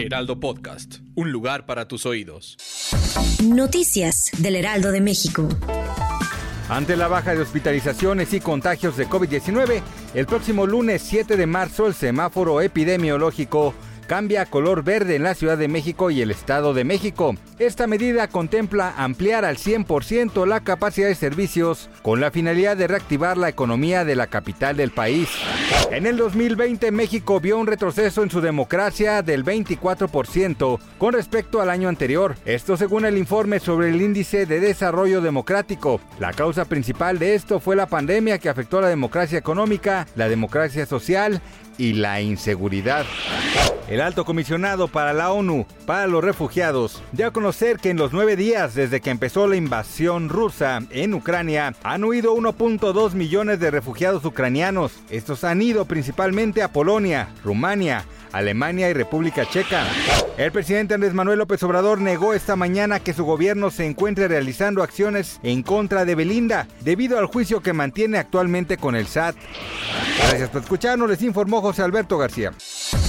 Heraldo Podcast, un lugar para tus oídos. Noticias del Heraldo de México. Ante la baja de hospitalizaciones y contagios de COVID-19, el próximo lunes 7 de marzo el semáforo epidemiológico cambia a color verde en la Ciudad de México y el Estado de México. Esta medida contempla ampliar al 100% la capacidad de servicios con la finalidad de reactivar la economía de la capital del país. En el 2020 México vio un retroceso en su democracia del 24% con respecto al año anterior. Esto según el informe sobre el índice de desarrollo democrático. La causa principal de esto fue la pandemia que afectó a la democracia económica, la democracia social y la inseguridad. El alto comisionado para la ONU para los refugiados dio a conocer que en los nueve días desde que empezó la invasión rusa en Ucrania han huido 1.2 millones de refugiados ucranianos. Estos han ido principalmente a Polonia, Rumania, Alemania y República Checa. El presidente Andrés Manuel López Obrador negó esta mañana que su gobierno se encuentre realizando acciones en contra de Belinda debido al juicio que mantiene actualmente con el SAT. Gracias por escucharnos, les informó José Alberto García.